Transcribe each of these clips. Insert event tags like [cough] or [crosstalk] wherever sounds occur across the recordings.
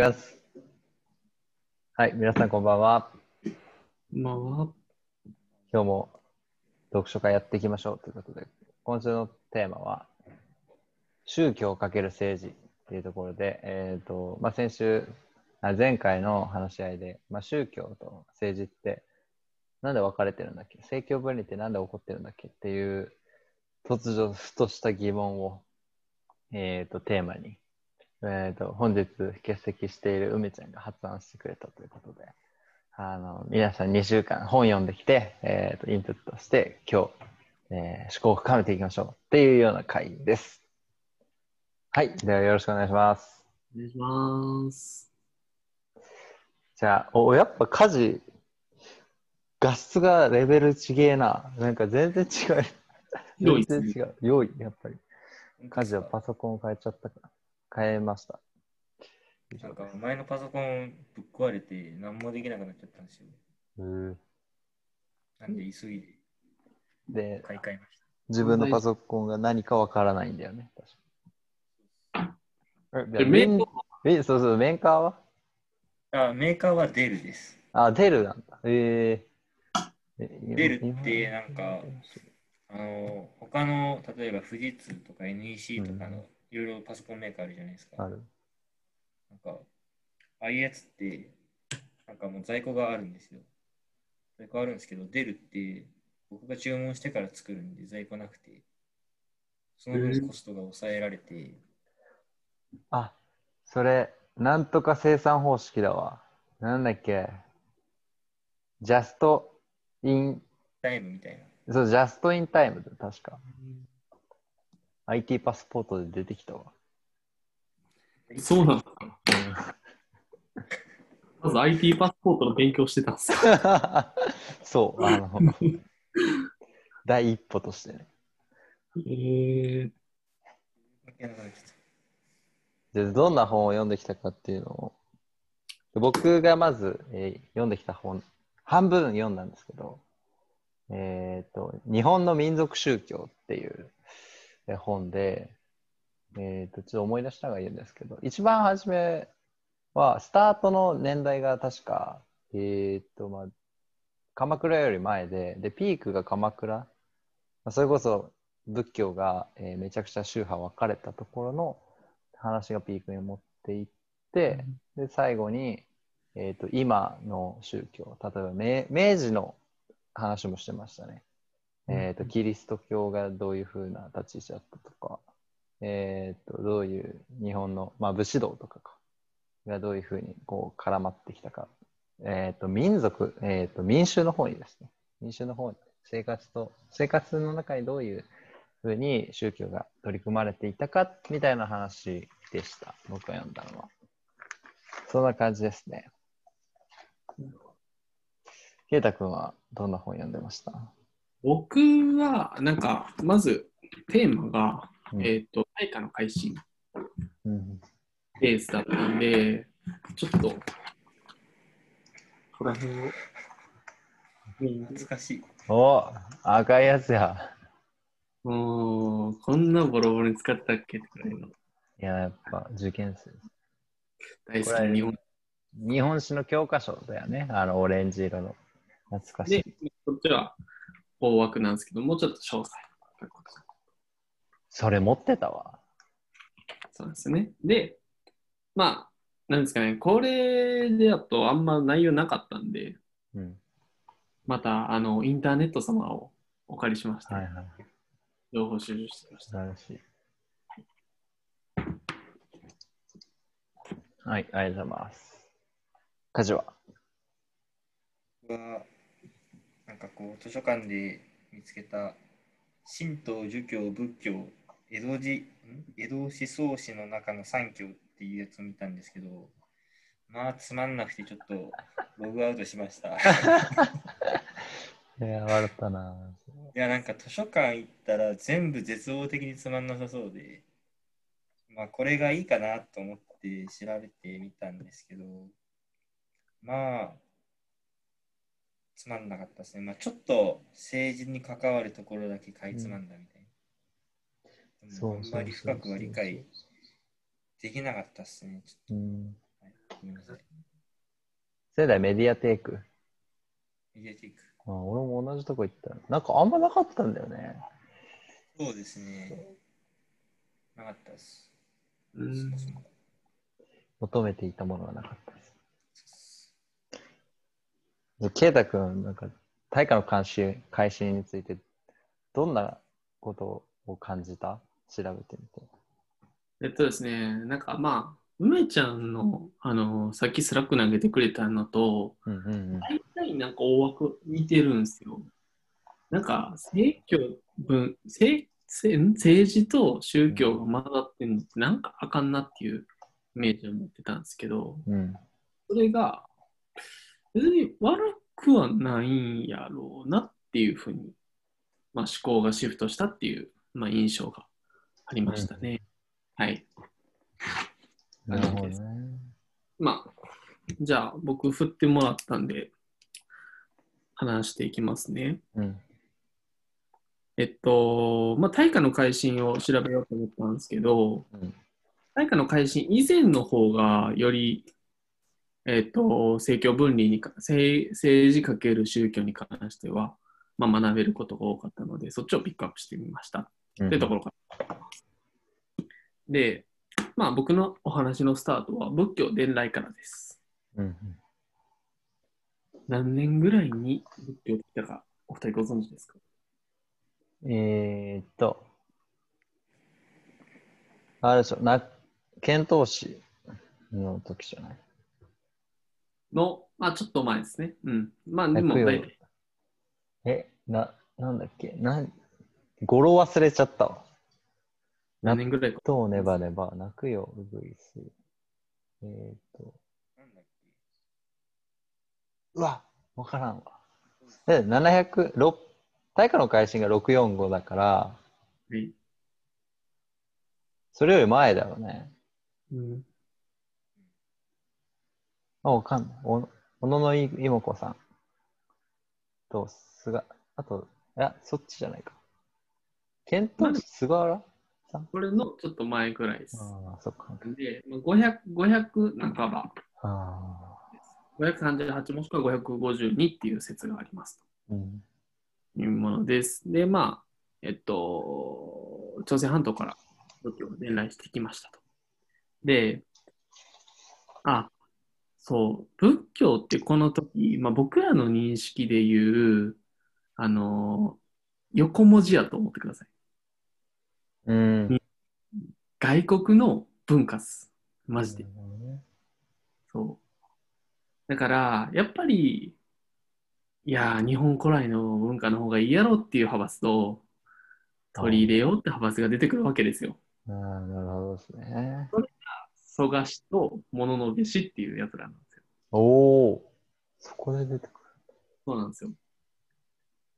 きます。はい、皆さんこんばんは。まあ、今日も読書会やっていきましょうということで、今週のテーマは、宗教×政治っていうところで、えっ、と、まあ、先週、あ前回の話し合いで、まあ、宗教と政治ってなんで分かれてるんだっけ？政教分離ってなんで起こってるんだっけ？っていう突如ふとした疑問を、えー、とテーマに、えー、と本日欠席している梅ちゃんが発案してくれたということであの皆さん2週間本読んできて、えー、とインプットして今日、えー、思考を深めていきましょうっていうような回です。はい。ではよろしくお願いします。お願いします。じゃあ、お、やっぱ家事、画質がレベルちげえな。なんか全然違う。全然違う。良い、やっぱり。家事はパソコンを変えちゃったから。変えました。なんか前のパソコンぶっ壊れて何もできなくなっちゃったんですよ。うんなんで急いでで、買い替えまし自分のパソコンが何かわからないんだよね。メーカーえ、そうそう、メーカーは？た。あ、メーカーはデルです。あ、デルなんだ。えー、えデルってなんかあの、他の、例えば富士通とか NEC とかうんのいろいろパソコンメーカーあるじゃないですか。ある。なんか、ああいうやつって、なんかもう在庫があるんですよ。在庫あるんですけど、デルって僕が注文してから作るんで在庫なくて、その分コストが抑えられて、あ、それ、なんとか生産方式だわ。なんだっけ。ジャストイン、タイムみたいな。そう、ジャストインタイムだ、確か。IT パスポートで出てきたわ。そうなんですか。まず IT パスポートの勉強してたんですか。[laughs] そう、あの、第一歩としてね。えー、で、どんな本を読んできたかっていうのを、僕がまず、えー読んできた本、半分読んだんですけど、えっ、と、日本の民族宗教っていうえー本で、えっ、と、ちょっと思い出しながら言うんですけど、一番初めは、スタートの年代が確か、えっ、と、まあ、鎌倉より前で、で、ピークが鎌倉、まあそれこそ仏教が、えーめちゃくちゃ宗派分かれたところの話がピークに持っていって、で最後に、えー、と今の宗教例えば明明治の話もしてましたね、えー、とキリスト教がどういうふうな立ち位置だったとか、えー、とどういう日本の、まあ、武士道とかかがどういうふうにこう絡まってきたか、えー、と民族、えー、と民衆の方にですね。民衆の方に生活と生活の中にどういうふうに宗教が取り組まれていたかみたいな話でした。僕が読んだのは。そんな感じですね。圭太君はどんな本読んでました、僕は、なんか、まずテーマが、うん。えっ、と、大化の改新うん。ベースだったんで、ちょっと、ここら辺を。うん懐かしい。お赤いやつや。もう、こんなボロボロに使ってたっけってくらいの。いややっぱ受験生。大好きな日本。日本史の教科書だよね。あのオレンジ色の。懐かしでい、こっちは大枠なんですけど、もうちょっと詳細。それ持ってたわ。そうですよね。で、まあ、なんですかね、これでだとあんま内容なかったんで、うん。また、あの、インターネット様をお借りしまして、はいはい。情報収集してきました。素晴らしい。はいありがとうございます。家事は僕は、なんかこう、図書館で見つけた、神道、儒教、仏教、江戸時、ん？江戸思想史の中の三教っていうやつを見たんですけど、まあ、つまんなくてちょっとログアウトしました。い [laughs] いや笑ったなや、なんか図書館行ったら全部絶望的につまんなさそうで、まあ、これがいいかなと思って調べてみたんですけど、まあ、つまんなかったですね。まあ、ちょっと政治に関わるところだけかいつまんだみたいな。でもあんまり深くは理解できなかったですね。ちょっうんごめんなさい。仙台メディアテーク。メディアテイク。あ俺も同じとこ行った。なんかあんまなかったんだよね。そうですね。なかったです。うんそもそも求めていたものがなかったです。で、ケイタ君、なんか、大化の監視開始について、どんなことを感じた？調べてみて。えっとですね、なんかまあ、梅ちゃんの、あの、さっきスラック投げてくれたのと、うんうんうん。大体なんか大枠似てるんですよ。なんか、政教分、政政政治と宗教が混ざってんのってなんかあかんなっていうイメージを持ってたんですけど、うん。それが別に悪くはないんやろうなっていうふうに、まあ、思考がシフトしたっていう、まあ、印象がありましたね。はい。なるほどね。まあ、じゃあ僕振ってもらったんで、話していきますね。うん。えっと、まあ、大化の改新を調べようと思ったんですけど、うん。大化の改新以前の方がより、えっと、政教分離にか政、政治かける宗教に関しては、まあ、学べることが多かったので、そっちをピックアップしてみました。うんというところから。で、まあ、僕のお話のスタートは仏教伝来からです。うん何年ぐらいに仏教来たか、お二人ご存知ですか？うん。えーっと、あれでしょ、な、遣唐使の時じゃない？の、まあ、ちょっと前ですね。うん。まあ、でもえ、な、なんだっけ？なん、語呂忘れちゃったわ。何年ぐらいか。とネバネバ、泣くよ、うぐいす。えーっと、なんだっけうわ、わからんわ。で、700、6大化の改新が645だから、はいそれより前だよね。うん、あ、わかんない。お、小野のい妹子さんと、菅、あと、いや、そっちじゃないか。ケント菅原さん？これのちょっと前ぐらいです。ああ、そっか。で、まあ500、500半ば、ああ、538もしくは552っていう説がありますうん。というものです。で、まあ、えっと、朝鮮半島から仏教が伝来してきましたと。で、あ、そう、仏教ってこの時、まあ、僕らの認識で言う、あの、横文字やと思ってください。うん。外国の文化っす。マジで。そう。だから、やっぱり、いやー、日本古来の文化の方がいいやろっていう派閥と、取り入れようって派閥が出てくるわけですよ。ああ、なるほどですね。蘇我氏と物の部氏っていうやつらなんですよ。おお、そこで出てくそうなんですよ。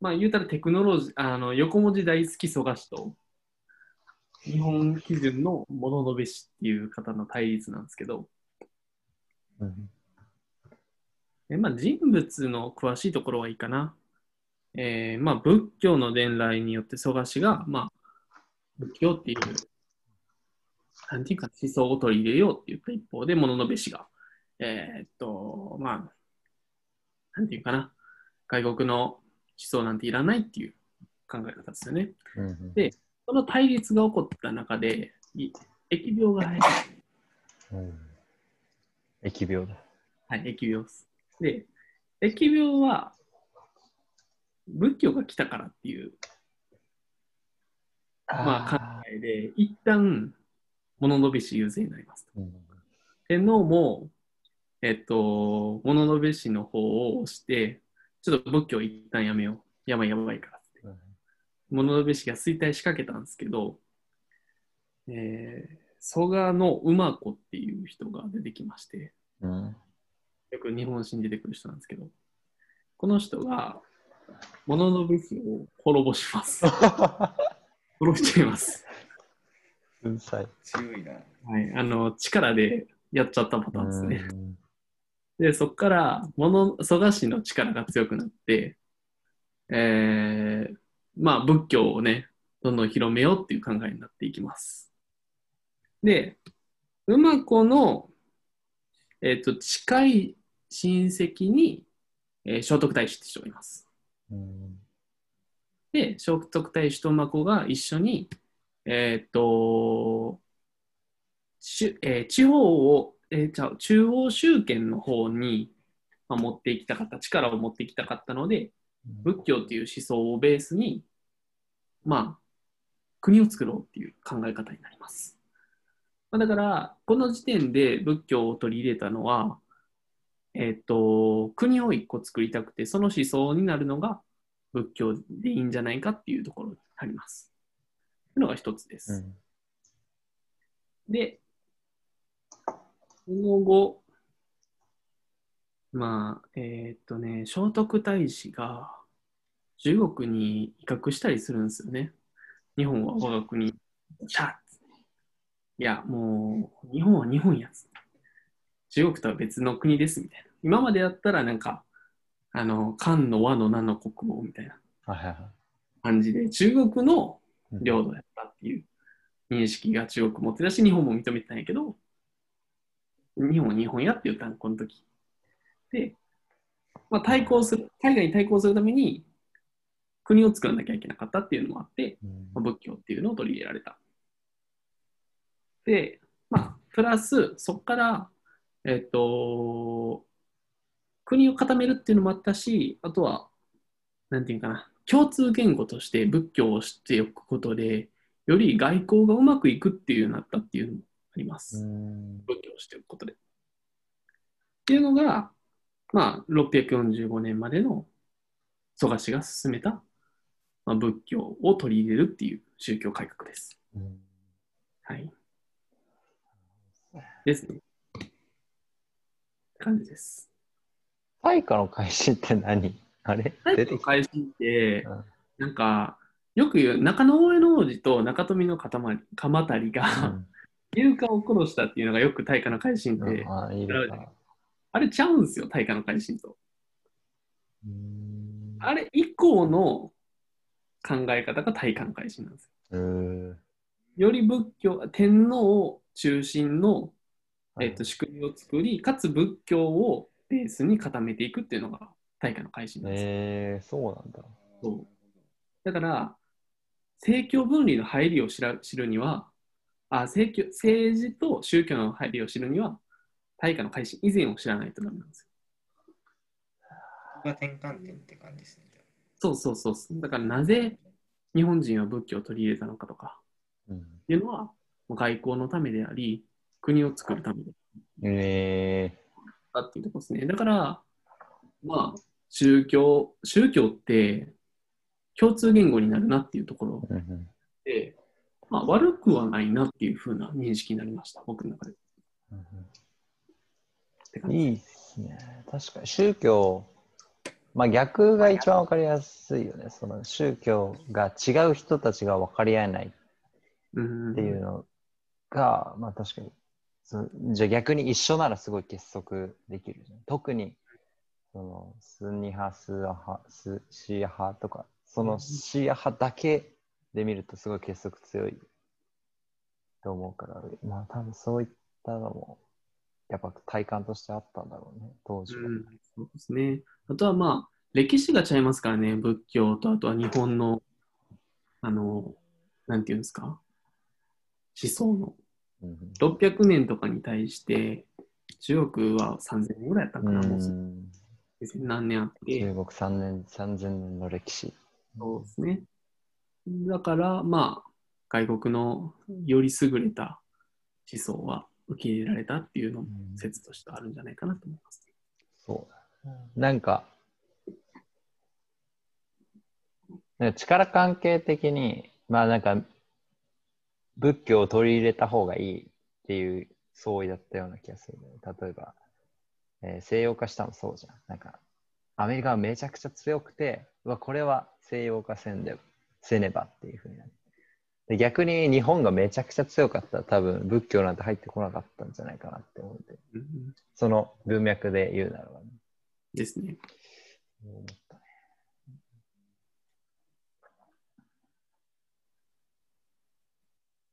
まあ言うたらテクノロジー、あの横文字大好き蘇我氏と、日本基準の物の部氏っていう方の対立なんですけど、る。うん。えまあ、人物の詳しいところはいいかな。えーまあ、仏教の伝来によって蘇我氏が、まあ、仏教っていう、なんていうか思想を取り入れようって言った一方で、物の部氏が、えーっと、まあ、なんていうかな、外国の思想なんていらないっていう考え方ですよね。うんでその対立が起こった中で、い疫病が流行ったうん。疫病だ。はい、疫病です。で、疫病は仏教が来たからっていう、まあ、考えで、一旦、物のべし優勢になりますと。うん天皇も、えっと、物のべしの方を押して、ちょっと仏教一旦やめよう。やばいやばいからって。うん物のべしが衰退しかけたんですけど、えー、蘇我の馬子っていう人が出てきまして、うん。よく日本史に出てくる人なんですけど、この人が、物の武器を滅ぼします。[laughs] 殺しちゃいます。うるさい。強いな。はい。あの、力でやっちゃったパターンですね。うんで、そこから、物、蘇我氏の力が強くなって、えー、まあ、仏教をね、どんどん広めようっていう考えになっていきます。で、馬子のえっ、と、近い親戚に、えー聖徳太子って人がいます。うんで、聖徳太子と馬子が一緒に、えっ、と、しえー地方を、えー、ちゃう中央集権の方に、まあ、持っていきたかった、力を持っていきたかったので、仏教っていう思想をベースに、まあ、国を作ろうっていう考え方になります。まあだから、この時点で仏教を取り入れたのは、えっ、と、国を一個作りたくて、その思想になるのが仏教でいいんじゃないかっていうところになります。というのが一つです。うんで、その後、まあ、えーっとね、聖徳太子が中国に威嚇したりするんですよね。日本は我が国。シャッいや、もう、日本は日本やつ。中国とは別の国ですみたいな。今までやったらなんか、あの、漢の和の名の国王みたいな感じで、中国のうん領土やったっていう認識が中国持ってたし、日本も認めてたんやけど、日本は日本やって言ったん、この時。で、まあ、対抗する、海外に対抗するために国を作らなきゃいけなかったっていうのもあって、うんまあ仏教っていうのを取り入れられた。で、まあ、プラス、そこから、えっ、と、国を固めるっていうのもあったし、あとは、なんていうかな、共通言語として仏教を知っておくことで、より外交がうまくいくっていうようになったっていうのもあります。うん仏教を知っておくことで。っていうのが、まあ、645年までの蘇我氏が進めた、まあ、仏教を取り入れるっていう宗教改革です。うんはい。ですね。って感じです。[laughs] 大化の改新って何？あれ？最出てきた。後の改新ってうん、なんか、よく言う中野大江の王子と中富の塊鎌足りが、勇敢を殺したっていうのがよく大化の改新うん。で、あいあれちゃうんですよ、大化の改新と。うん。あれ以降の考え方が大化の改新なんですうー。んよ。より仏教、天皇中心の、えっと仕組みを作り、かつ仏教をベースに固めていくっていうのが大化の改新なんですよ。えー、そうなんだ。そうだから、政教分離の入りを知ら知るには、あ政教政治と宗教の入りを知るには、大化の改新以前を知らないとダメなんですよ。ここが転換点って感じですね。そうそうそうそう。だからなぜ日本人は仏教を取り入れたのかとかうんっていうのは、外交のためであり、国を作るためでえあったっていうところですね。だから、まあ、宗教、宗教って共通言語になるなっていうところで、まあ、悪くはないなっていうふうな認識になりました、僕の中で。いいっすね。確かに宗教、まあ逆が一番わかりやすいよね。その宗教が違う人たちが分かり合えないっていうのが、まあ確かにじゃあ逆に一緒ならすごい結束できる。特にそのスンニ派、スーア派、スシーア派とか、そのシーア派だけで見るとすごい結束強いと思うから、まあ多分そういったのもやっぱ体感としてあったんだろうね、当時は。うん、そうですね。あとはまあ、歴史が違いますからね、仏教とあとは日本の、あの、なんていうんですか、思想の。うん600年とかに対して、中国は3000年ぐらいやったんかな、もう何年あって、中国3年、3000年の歴史。そうですね。だから、まあ、外国のより優れた思想は受け入れられたっていうのもうん説としてあるんじゃないかなと思います。そう。なんか、なんか力関係的に、まあなんか、仏教を取り入れた方がいいっていう相違だったような気がする、ね。例えば、えー西洋化したもそうじゃん。なんか、アメリカはめちゃくちゃ強くて、うわ、これは西洋化せんで、せねばっていうふうになる。で逆に日本がめちゃくちゃ強かったら多分仏教なんて入ってこなかったんじゃないかなって思って。うんその文脈で言うならばね。ですね。思ったね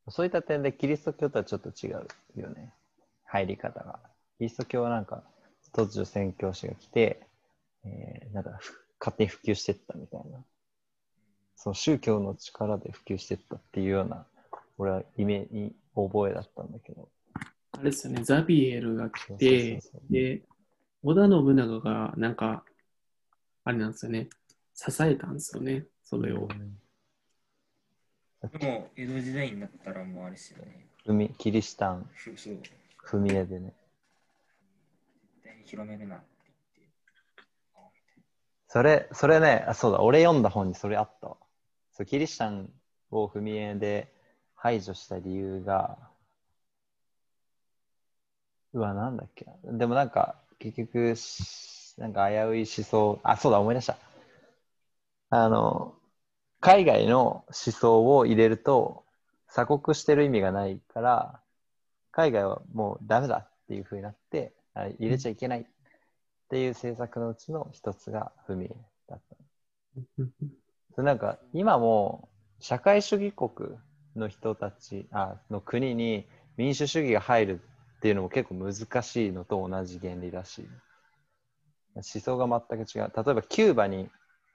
そういった点でキリスト教とはちょっと違うよね。入り方が。キリスト教はなんか突如宣教師が来て、えーなんかふ勝手に普及していったみたいな。その宗教の力で普及していったっていうような、俺はイメージ、覚えだったんだけど。あれですよね、ザビエルが来て、そうそうそうで、織田信長がなんか、あれなんですよね、支えたんですよね、それを。でも、江戸時代になったらもうあれですよね。キリシタン、踏み絵でね。広めるなって言って。それ、それね、あ、そうだ、俺読んだ本にそれあった。そう、キリシタンを踏み絵で排除した理由が、うわ、なんだっけ。でもなんか、結局、しなんか危うい思想、あ、そうだ、思い出した。あの、海外の思想を入れると、鎖国してる意味がないから、海外はもうダメだっていうふうになって、入れちゃいけないっていう政策のうちの一つが踏み絵だった。それなんか今も社会主義国の人たちあの国に民主主義が入るっていうのも結構難しいのと同じ原理らしい。思想が全く違う。例えばキューバに、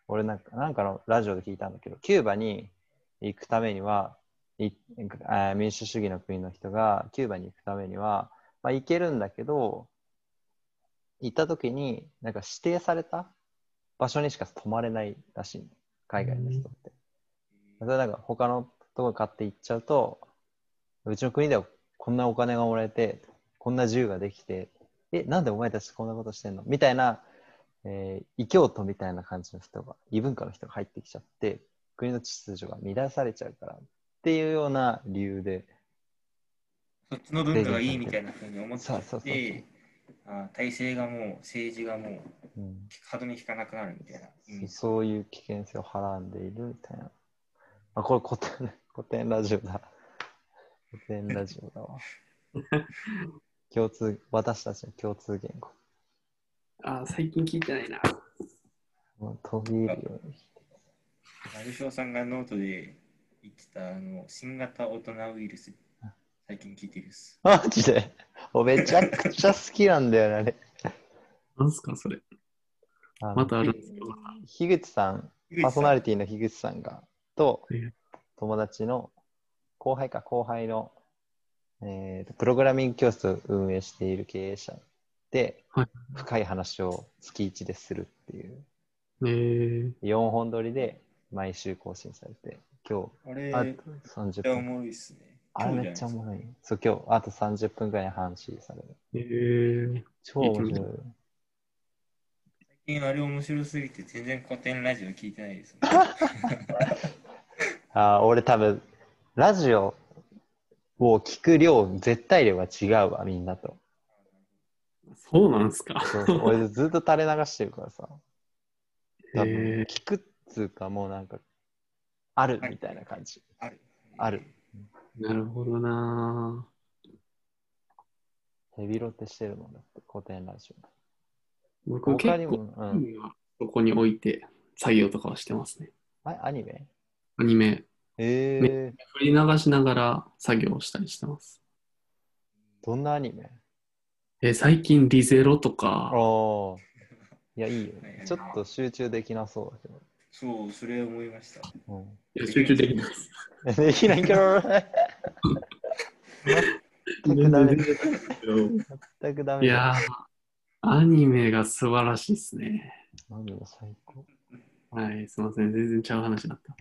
俺なんかなんかのラジオで聞いたんだけど、キューバに行くためには、い民主主義の国の人がキューバに行くためには、まあ、行けるんだけど、行った時になんか指定された場所にしか泊まれないらしい。海外の人って。それなんか他のとこ買って行っちゃうと、うちの国ではこんなお金がもらえて、こんな自由ができて、え、なんでお前たちこんなことしてんの？みたいな、えー異教徒みたいな感じの人が、異文化の人が入ってきちゃって、国の秩序が乱されちゃうからっていうような理由で、そっちの文化がいいみたいなふうに思っちゃそうそうそうあ体制がもう、政治がもう、うん歯止め引かなくなるみたいな意味。そういう危険性をはらんでいるみたいな。あ、これ古典、[laughs] 古典ラジオだ。古典ラジオだわ。[laughs] 共通、私たちの共通言語。あー、最近聞いてないな。もう飛び入るように。丸翔さんがノートで言ってた、あの、新型大人ウイルス、最近聞いてるっす。マジで？おめちゃくちゃ好きなんだよね、あれ。なんすか、それ？あのまたあるんですか？ひ樋口さん、パーソナリティの樋口さんが、とええ、友達の後輩か、後輩の、えーとプログラミング教室を運営している経営者で、はい深い話を月1でするっていう、えー、4本撮りで毎週更新されて、今あれ、日、あめっと30ちゃお分。もろいっすね。あれめっちゃおもろい。そう、今日、あと30分ぐらいに話される。えー、超面白い。最近あれ面白すぎて全然古典ラジオ聞いてないです、ね。[laughs] あー俺多分、ラジオを聞く量、絶対量が違うわ、みんなと。そうなんすか？そうそう俺ずっと垂れ流してるからさ。多分えー、聞くっつうか、もうなんか、あるみたいな感じ。ある。ある。なるほどなヘビロテしてるもんだって、古典ラジ僕オ。他結構、うん。そこに置いて作業とかはしてますね。あアニメ？アニメ、えー、振り流しながら作業をしたりしてます。どんなアニメ？えー最近リゼロとあか、あ。いや、いいよね。はいはいちょっと集中できなそうだけど。そう、それ思いました。うん、いや集中できないです。できないけど、全くダメ。全くダメ。いやー、アニメが素晴らしいですね。アニメ最高。はい、すみません。全然ちゃう話だった。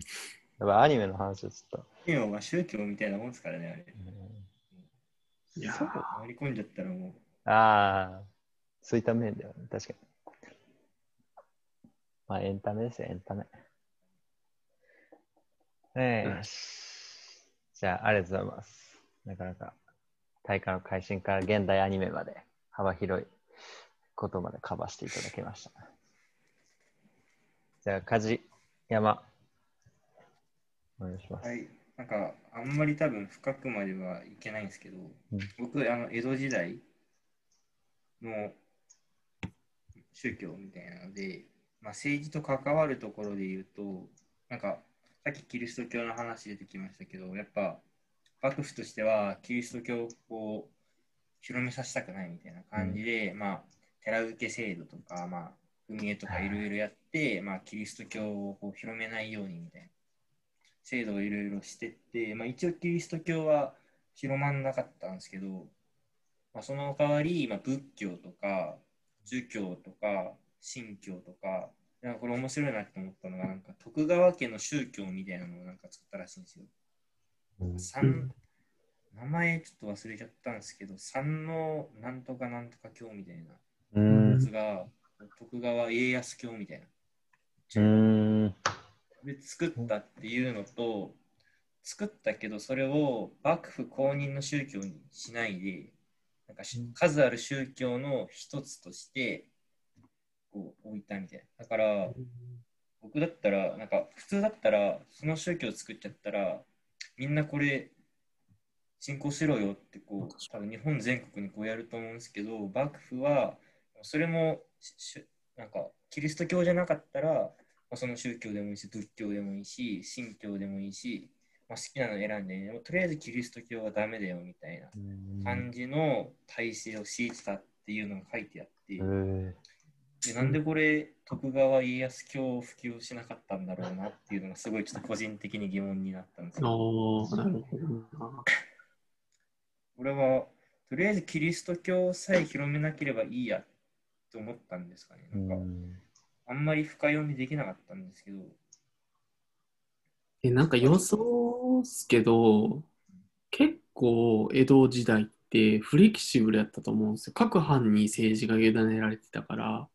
やっぱアニメの話をちょっと。今は宗教みたいなもんですからね、あれ。いやーそう回り込んじゃったらもああ、そういった面ではね、確かに。まあ、エンタメですよ、エンタメ。ええうんじゃあ、ありがとうございます。なかなか、大会の改新から現代アニメまで幅広いことまでカバーしていただきました。じゃあ、梶山、お願いしまう。す。はい。なんか、あんまり多分深くまではいけないんですけど、うん僕、あの、江戸時代の宗教みたいなので、まあ、政治と関わるところで言うと、なんか、さっきキリスト教の話出てきましたけど、やっぱ、幕府としてはキリスト教を広めさせたくないみたいな感じで、まあ、寺受け制度とか、まあ、踏絵とかいろいろやって、まあ、キリスト教をこう広めないようにみたいな制度をいろいろしてって、まあ、一応キリスト教は広まんなかったんですけど、まあ、その代わり、まあ、仏教とか儒教とか神教とか、なんかこれ面白いなって思ったのが、なんか徳川家の宗教みたいなのをなんか作ったらしいんですよ。うん。三名前ちょっと忘れちゃったんですけど、三のなんとかなんとか教みたいな。うん。やつが、徳川家康教みたいな。うん。で作ったっていうのと、作ったけど、それを幕府公認の宗教にしないで、なんかし数ある宗教の一つとしてこう置いたみたいな。だから、僕だったら、なんか普通だったら、その宗教を作っちゃったら、みんなこれ、信仰しろよってこう、多分日本全国にこうやると思うんですけど、幕府は、それもなんか、キリスト教じゃなかったら、まあ、その宗教でもいいし、仏教でもいいし、神教でもいいし、まあ、好きなの選んで、でもとりあえずキリスト教はダメだよみたいな感じの体制を敷いてたっていうのが書いてあって、なんでこれ徳川家康教を普及しなかったんだろうなっていうのがすごいちょっと個人的に疑問になったんですよ。なるほどな。俺はとりあえずキリスト教さえ広めなければいいやと思ったんですかね。うなんかんあんまり深読みできなかったんですけど、え、なんか予想っすけど、結構江戸時代ってフレキシブルやったと思うんですよ。各藩に政治が委ねられてたから、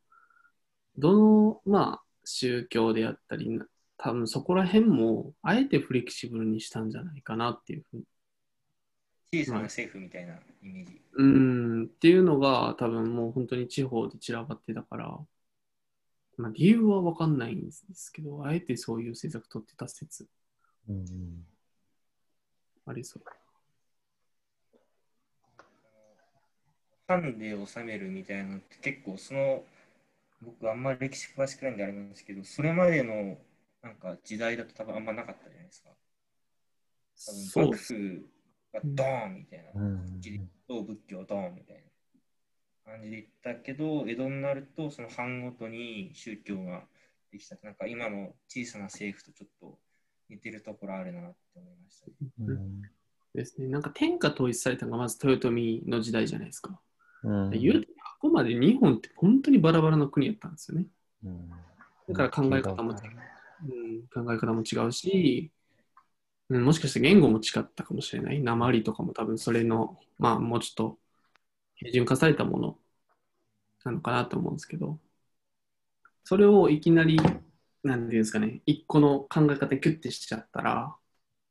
どの、まあ、宗教であったり、な多分そこら辺も、あえてフレキシブルにしたんじゃないかなっていうふうに。小さな政府みたいなイメージ。うーん、っていうのが多分もう本当に地方で散らばってたから、まあ理由はわかんないんですけど、あえてそういう政策取ってた説うんありそう。藩で治めるみたいなのって結構その僕あんまり歴史詳しくないんであれなんですけどそれまでのなんか時代だと多分あんまなかったじゃないですか。多分幕そうです。府がドーンみたいな、うんキリスト教仏教ドーンみたいな感じで言ったけど江戸になるとその藩ごとに宗教ができた。なんか今の小さな政府とちょっと似てるところあるなって思いましたね。うん。ですね。なんか天下統一されたのがまず豊臣の時代じゃないですか。うん。言うて、ここまで日本って本当にバラバラの国やったんですよね。うんだから考え方もうん、考え方も違うし、うん、もしかして言語も違ったかもしれない。鉛とかも多分それの、まあもうちょっと平準化されたものなのかなと思うんですけど、それをいきなり、なんていうんですかね、一個の考え方キュッてしちゃったら、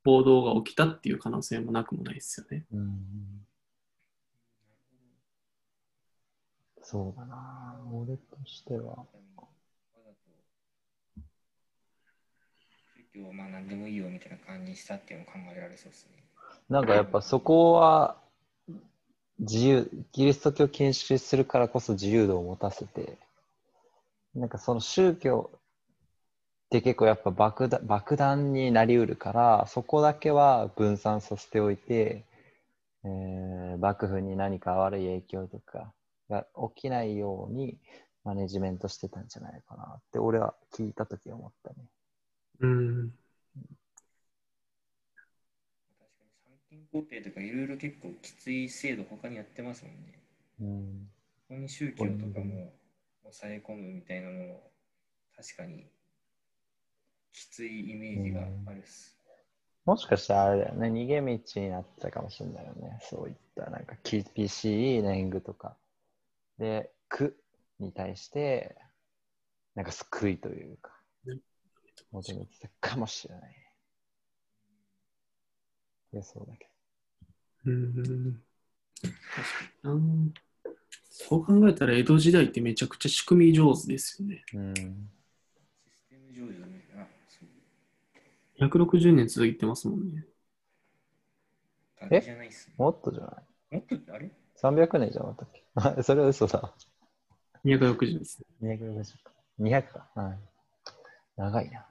暴動が起きたっていう可能性もなくもないですよね。うんそうだな俺としては。宗教はまあ何でもいいよみたいな感じにしたっていうのも考えられそうですね。なんかやっぱそこは自由、キリスト教を禁止するからこそ自由度を持たせて、なんかその宗教って結構やっぱ爆弾爆弾になりうるから、そこだけは分散させておいて、えー幕府に何か悪い影響とかが起きないようにマネジメントしてたんじゃないかなって俺は聞いたとき思ったね。うん。確かに参勤交代とかいろいろ結構きつい制度他にやってますもんね。うんここに宗教とかも抑え込むみたいなのも確かにきついイメージがあるっす。もしかしたらあれだよね、逃げ道になってたかもしれないよね。そういったなんか厳しい年貢とか。で、苦に対して、なんか救いというか、求めてたかもしれない。いや、そうだけうん。確かにな。そう考えたら江戸時代ってめちゃくちゃ仕組み上手ですよね。ど。うん。システム上手ね。あ、そう。160年続いてますもんね。あれじゃないっすね。もっとじゃない？もっとってあれ？300年じゃなかったっけ？[laughs] それは嘘だ。260です。260か。200か。はい。長いな。